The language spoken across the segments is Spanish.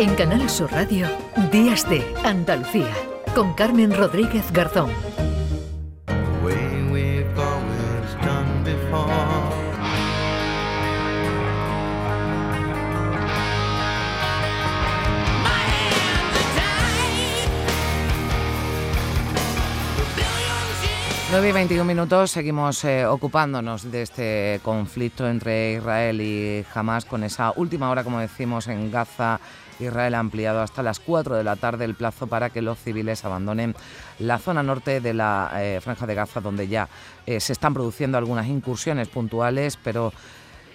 En Canal Sur Radio, Días de Andalucía, con Carmen Rodríguez Garzón. 9 y 21 minutos seguimos eh, ocupándonos de este conflicto entre Israel y Hamas con esa última hora, como decimos, en Gaza. Israel ha ampliado hasta las 4 de la tarde el plazo para que los civiles abandonen la zona norte de la eh, franja de Gaza, donde ya eh, se están produciendo algunas incursiones puntuales, pero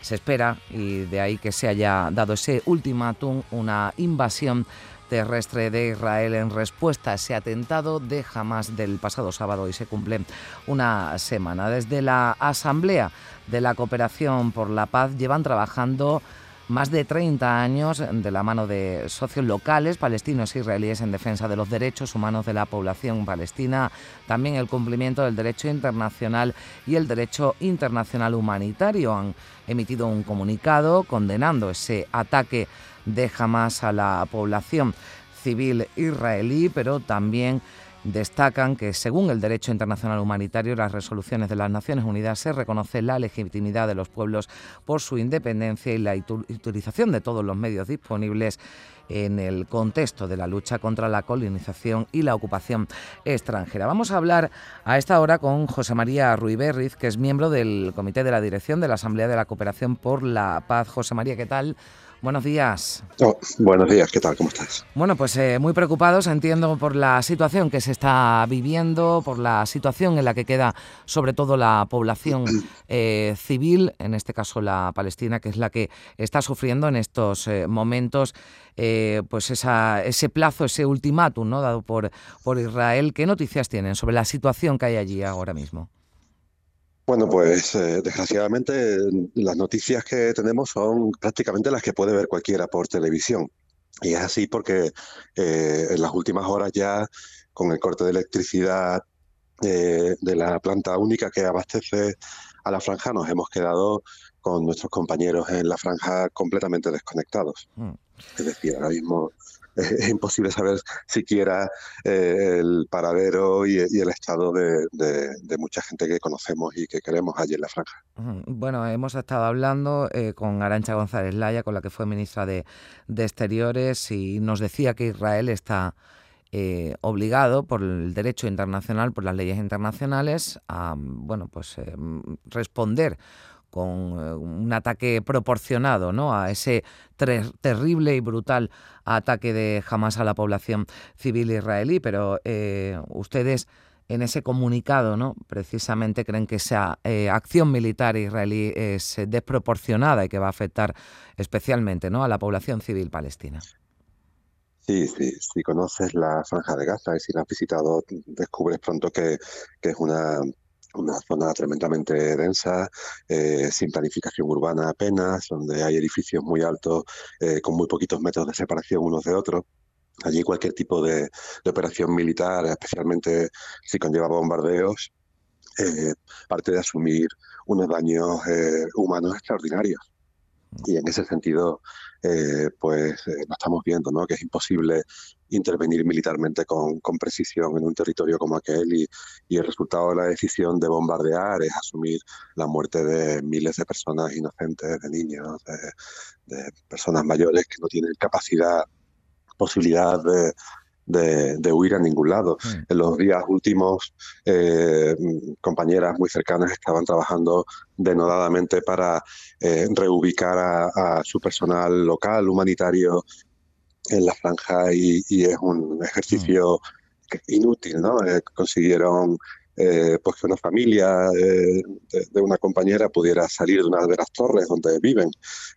se espera, y de ahí que se haya dado ese ultimátum, una invasión terrestre de Israel en respuesta a ese atentado de Hamas del pasado sábado y se cumple una semana. Desde la Asamblea de la Cooperación por la Paz llevan trabajando más de 30 años de la mano de socios locales, palestinos e israelíes, en defensa de los derechos humanos de la población palestina, también el cumplimiento del derecho internacional y el derecho internacional humanitario. Han emitido un comunicado condenando ese ataque de Hamas a la población civil israelí, pero también destacan que según el derecho internacional humanitario las resoluciones de las Naciones Unidas se reconoce la legitimidad de los pueblos por su independencia y la utilización de todos los medios disponibles en el contexto de la lucha contra la colonización y la ocupación extranjera. Vamos a hablar a esta hora con José María Ruiberriz, que es miembro del Comité de la Dirección de la Asamblea de la Cooperación por la Paz. José María, ¿qué tal? Buenos días. Oh, buenos días, ¿qué tal? ¿Cómo estás? Bueno, pues eh, muy preocupados, entiendo, por la situación que se está viviendo, por la situación en la que queda sobre todo la población eh, civil, en este caso la palestina, que es la que está sufriendo en estos eh, momentos pues esa, ese plazo, ese ultimátum ¿no? dado por, por Israel. ¿Qué noticias tienen sobre la situación que hay allí ahora mismo? Bueno, pues eh, desgraciadamente las noticias que tenemos son prácticamente las que puede ver cualquiera por televisión. Y es así porque eh, en las últimas horas ya, con el corte de electricidad eh, de la planta única que abastece a la franja, nos hemos quedado con nuestros compañeros en la franja completamente desconectados. Mm. Es decir, ahora mismo es, imposible saber siquiera eh, el paradero y, el estado de, mucha gente que conocemos y que queremos allí en la franja. Bueno, hemos estado hablando eh, con Arancha González Laya, con la que fue ministra de, Exteriores, y nos decía que Israel está eh, obligado por el derecho internacional, por las leyes internacionales, a bueno, pues responder con un ataque proporcionado ¿no? a ese terrible y brutal ataque de Hamas a la población civil israelí. Pero eh, ustedes en ese comunicado, ¿no? Precisamente creen que esa eh, acción militar israelí es desproporcionada y que va a afectar especialmente, ¿no? A la población civil palestina. Sí, sí, si conoces la franja de Gaza y si la has visitado, descubres pronto que, que es una una zona tremendamente densa, eh, sin planificación urbana apenas, donde hay edificios muy altos eh, con muy poquitos metros de separación unos de otros. Allí cualquier tipo de, operación militar, especialmente si conlleva bombardeos, eh, parte de asumir unos daños humanos extraordinarios. Y en ese sentido, eh, pues eh, lo estamos viendo, ¿no? que es imposible intervenir militarmente con, precisión en un territorio como aquel y, y, el resultado de la decisión de bombardear es asumir la muerte de miles de personas inocentes, de niños, de, de personas mayores que no tienen capacidad, posibilidad de, de, huir a ningún lado. En los días últimos, eh, compañeras muy cercanas estaban trabajando denodadamente para eh, reubicar a, su personal local, humanitario, en la franja y, es un ejercicio mm. inútil, ¿no? Eh, consiguieron eh, pues que una familia eh, de, una compañera pudiera salir de una de las torres donde viven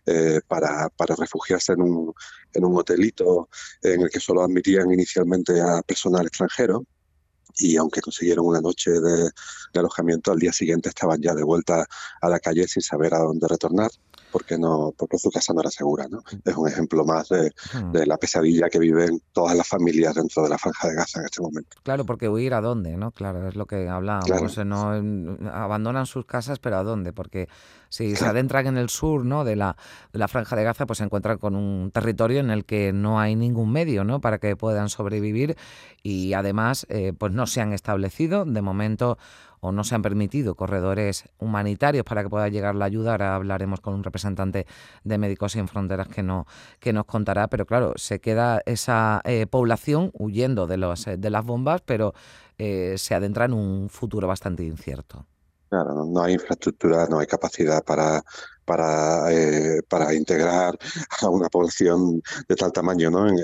eh, para, para, refugiarse en un, en un hotelito en el que solo admitían inicialmente a personal extranjero. Y aunque consiguieron una noche de, alojamiento, al día siguiente estaban ya de vuelta a la calle sin saber a dónde retornar. Porque no porque su casa no era segura. ¿no? Es un ejemplo más de, la pesadilla que viven todas las familias dentro de la franja de Gaza en este momento. Claro, porque huir a dónde, ¿no? Claro, es lo que hablábamos. No, abandonan sus casas, pero ¿a dónde? Porque si se adentran en el sur ¿no? de, la, de la franja de Gaza, pues se encuentran con un territorio en el que no hay ningún medio ¿no? para que puedan sobrevivir y además eh, pues no se han establecido de momento o no se han permitido corredores humanitarios para que pueda llegar la ayuda. Ahora hablaremos con un representante de Médicos Sin Fronteras que, no, que nos contará, pero claro, se queda esa eh, población huyendo de, los, eh, de las bombas, pero se adentra en un futuro bastante incierto. Claro, no hay infraestructura, no hay capacidad para, para, eh, para integrar a una población de tal tamaño ¿no? En,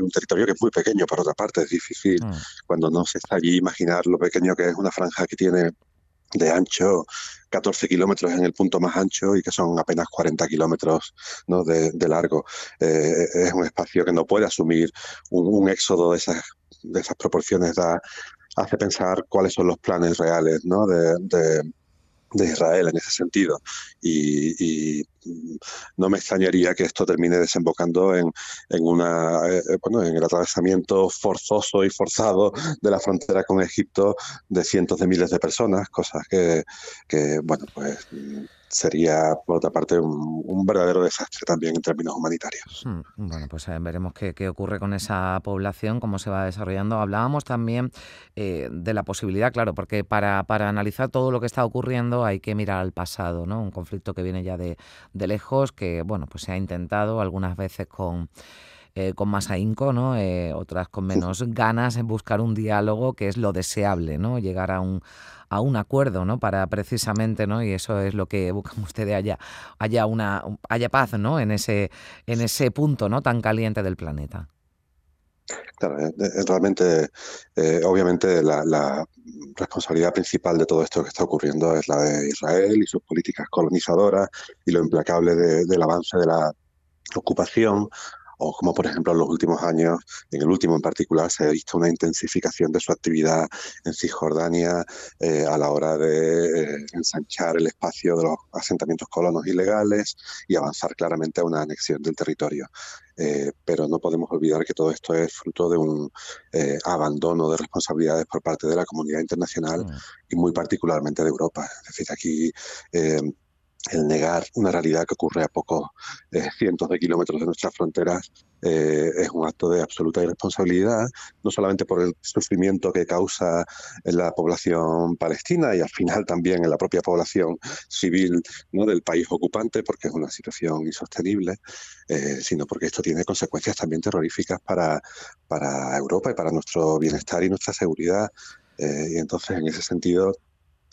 un territorio que es muy pequeño, por otra parte, es difícil mm. cuando no se está allí imaginar lo pequeño que es una franja que tiene de ancho 14 kilómetros en el punto más ancho y que son apenas 40 kilómetros ¿no? de, largo. Eh, es un espacio que no puede asumir un, éxodo de esas, de esas proporciones. Da, hace pensar cuáles son los planes reales ¿no? de, de, Israel en ese sentido. Y, no me extrañaría que esto termine desembocando en, en, una, eh, eh, bueno, en el atravesamiento forzoso y forzado de la frontera con Egipto de cientos de miles de personas, cosas que, que bueno, pues sería, por otra parte, un, verdadero desastre también en términos humanitarios. Hmm, bueno, pues eh, veremos qué, ocurre con esa población, cómo se va desarrollando. Hablábamos también de la posibilidad, claro, porque para, para, analizar todo lo que está ocurriendo hay que mirar al pasado, ¿no? Un conflicto que viene ya de, de lejos, que, bueno, pues se ha intentado algunas veces con... Eh, con más ahínco, ¿no? otras con menos ganas en buscar un diálogo que es lo deseable, ¿no? Llegar a un, a un acuerdo, ¿no? Para precisamente, ¿no? Y eso es lo que buscan ustedes haya, haya una haya paz, ¿no? En ese en ese punto, ¿no? Tan caliente del planeta. Claro, realmente, eh, obviamente, la, responsabilidad principal de todo esto que está ocurriendo es la de Israel y sus políticas colonizadoras y lo implacable del avance de la ocupación o como por ejemplo en los últimos años, en el último en particular, se ha visto una intensificación de su actividad en Cisjordania eh, a la hora de eh, ensanchar el espacio de los asentamientos colonos ilegales y avanzar claramente a una anexión del territorio. Eh, pero no podemos olvidar que todo esto es fruto de un abandono de responsabilidades por parte de la comunidad internacional mm. y muy particularmente de Europa. Es decir, aquí el negar una realidad que ocurre a pocos eh, cientos de kilómetros de nuestras fronteras eh, es un acto de absoluta irresponsabilidad, no solamente por el sufrimiento que causa en la población palestina y al final también en la propia población civil ¿no? del país ocupante, porque es una situación insostenible, eh, sino porque esto tiene consecuencias también terroríficas para, para Europa y para nuestro bienestar y nuestra seguridad. y entonces, en ese sentido,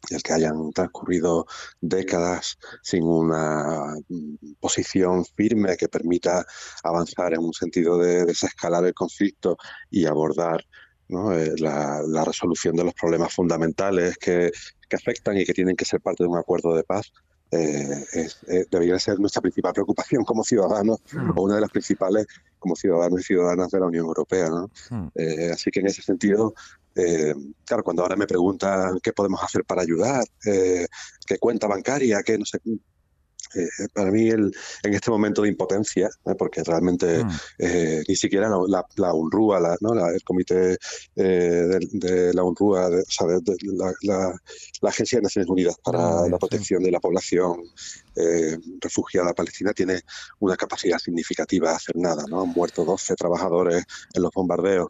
el que hayan transcurrido décadas sin una mm, posición firme que permita avanzar en un sentido de desescalar el conflicto y abordar eh, la, resolución de los problemas fundamentales que, afectan y que tienen que ser parte de un acuerdo de paz, eh, eh, debería ser nuestra principal preocupación como ciudadanos hmm. o una de las principales como ciudadanos y ciudadanas de la Unión Europea. Hmm. así que en ese sentido eh, claro, cuando ahora me preguntan qué podemos hacer para ayudar, eh, qué cuenta bancaria, qué no sé. Eh, para mí, el, en este momento de impotencia, porque realmente mm. ni siquiera la, la, UNRUA, la, ¿no? el comité de, la UNRUA, la, Agencia de Naciones Unidas para la Protección de la Población Refugiada Palestina, tiene una capacidad significativa de hacer nada. ¿no? Han muerto 12 trabajadores en los bombardeos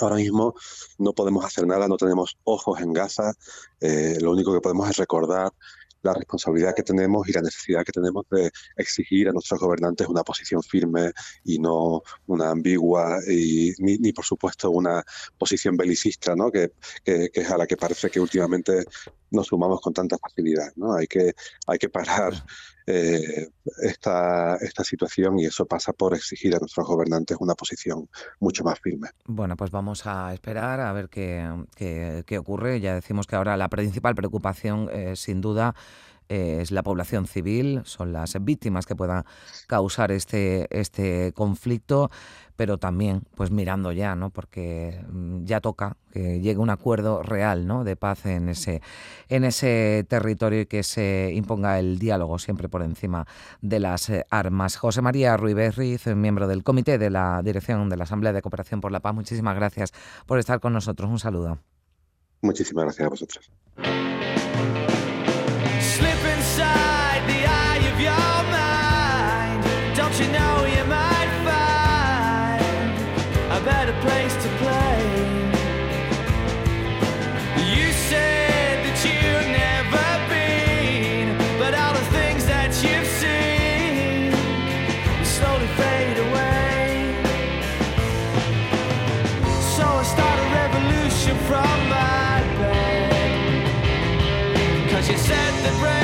Ahora mismo no podemos hacer nada, no tenemos ojos en Gaza, eh, lo único que podemos es recordar la responsabilidad que tenemos y la necesidad que tenemos de exigir a nuestros gobernantes una posición firme y no una ambigua y ni, por supuesto una posición belicista, ¿no? Que, es a la que parece que últimamente nos sumamos con tanta facilidad. ¿no? Hay, que, hay que parar eh, esta, esta situación y eso pasa por exigir a nuestros gobernantes una posición mucho más firme. Bueno, pues vamos a esperar a ver qué, qué, ocurre. Ya decimos que ahora la principal preocupación, eh, sin duda, eh, es la población civil, son las víctimas que puedan causar este, este conflicto, pero también pues mirando ya, ¿no? porque mm, ya toca que llegue un acuerdo real ¿no? de paz en ese, en ese territorio y que se imponga el diálogo siempre por encima de las eh, armas. José María Ruiz Riz, miembro del comité de la dirección de la Asamblea de Cooperación por la Paz, muchísimas gracias por estar con nosotros. Un saludo. Muchísimas gracias a vosotros. you know you might find a better place to play. You said that you'd never been, but all the things that you've seen slowly away. So I start a revolution from my you said that.